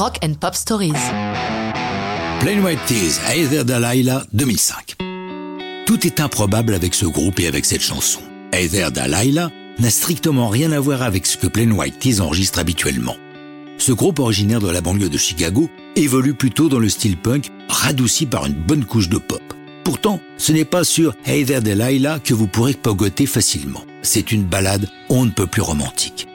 Rock and Pop Stories. Plain White Tees, Heather Delilah, 2005. Tout est improbable avec ce groupe et avec cette chanson. Heather Delilah n'a strictement rien à voir avec ce que Plain White Tees enregistre habituellement. Ce groupe originaire de la banlieue de Chicago évolue plutôt dans le style punk, radouci par une bonne couche de pop. Pourtant, ce n'est pas sur Hey There Delilah que vous pourrez pogoter facilement. C'est une balade on ne peut plus romantique.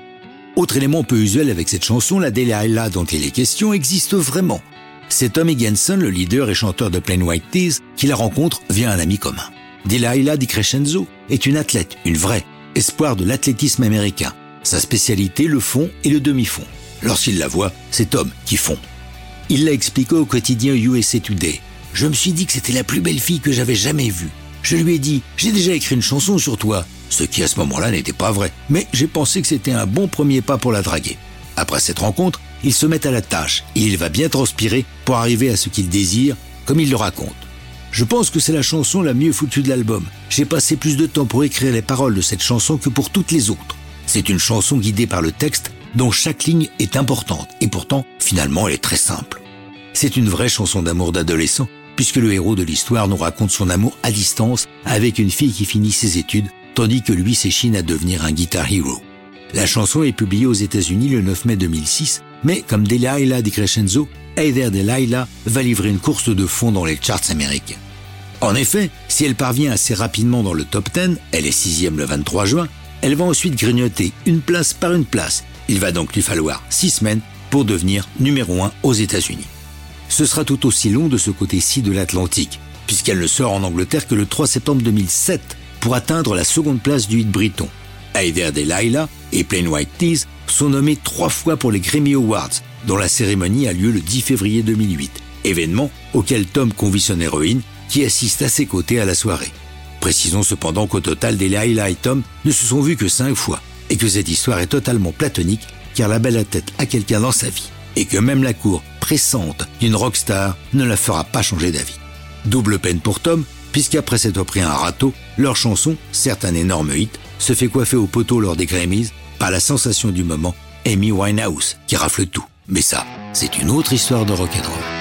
Autre élément peu usuel avec cette chanson, la Delilah dont il est question existe vraiment. C'est Tommy Genson, le leader et chanteur de Plain White Tees, qui la rencontre via un ami commun. Delilah Di Crescenzo est une athlète, une vraie, espoir de l'athlétisme américain. Sa spécialité, le fond et le demi-fond. Lorsqu'il la voit, c'est Tom qui fond. Il l'a expliqué au quotidien USA Today. Je me suis dit que c'était la plus belle fille que j'avais jamais vue. Je lui ai dit, j'ai déjà écrit une chanson sur toi, ce qui à ce moment-là n'était pas vrai, mais j'ai pensé que c'était un bon premier pas pour la draguer. Après cette rencontre, il se met à la tâche et il va bien transpirer pour arriver à ce qu'il désire, comme il le raconte. Je pense que c'est la chanson la mieux foutue de l'album. J'ai passé plus de temps pour écrire les paroles de cette chanson que pour toutes les autres. C'est une chanson guidée par le texte dont chaque ligne est importante et pourtant, finalement, elle est très simple. C'est une vraie chanson d'amour d'adolescent puisque le héros de l'histoire nous raconte son amour à distance avec une fille qui finit ses études, tandis que lui s'échine à devenir un guitar hero. La chanson est publiée aux États-Unis le 9 mai 2006, mais comme Delilah di Crescenzo, Hey There Delilah va livrer une course de fond dans les charts américains. En effet, si elle parvient assez rapidement dans le top 10, elle est sixième le 23 juin, elle va ensuite grignoter une place par une place. Il va donc lui falloir six semaines pour devenir numéro un aux États-Unis ce sera tout aussi long de ce côté-ci de l'Atlantique, puisqu'elle ne sort en Angleterre que le 3 septembre 2007 pour atteindre la seconde place du hit briton. Aider Delilah et Plain White Tees sont nommés trois fois pour les Grammy Awards, dont la cérémonie a lieu le 10 février 2008, événement auquel Tom convie son héroïne qui assiste à ses côtés à la soirée. Précisons cependant qu'au total, Delilah et Tom ne se sont vus que cinq fois, et que cette histoire est totalement platonique car la belle tête à quelqu'un dans sa vie, et que même la cour pressante d'une rockstar ne la fera pas changer d'avis. Double peine pour Tom, puisqu'après s'être pris un râteau, leur chanson, certes un énorme hit, se fait coiffer au poteau lors des Grammys par la sensation du moment, Amy Winehouse, qui rafle tout. Mais ça, c'est une autre histoire de rock'n'roll.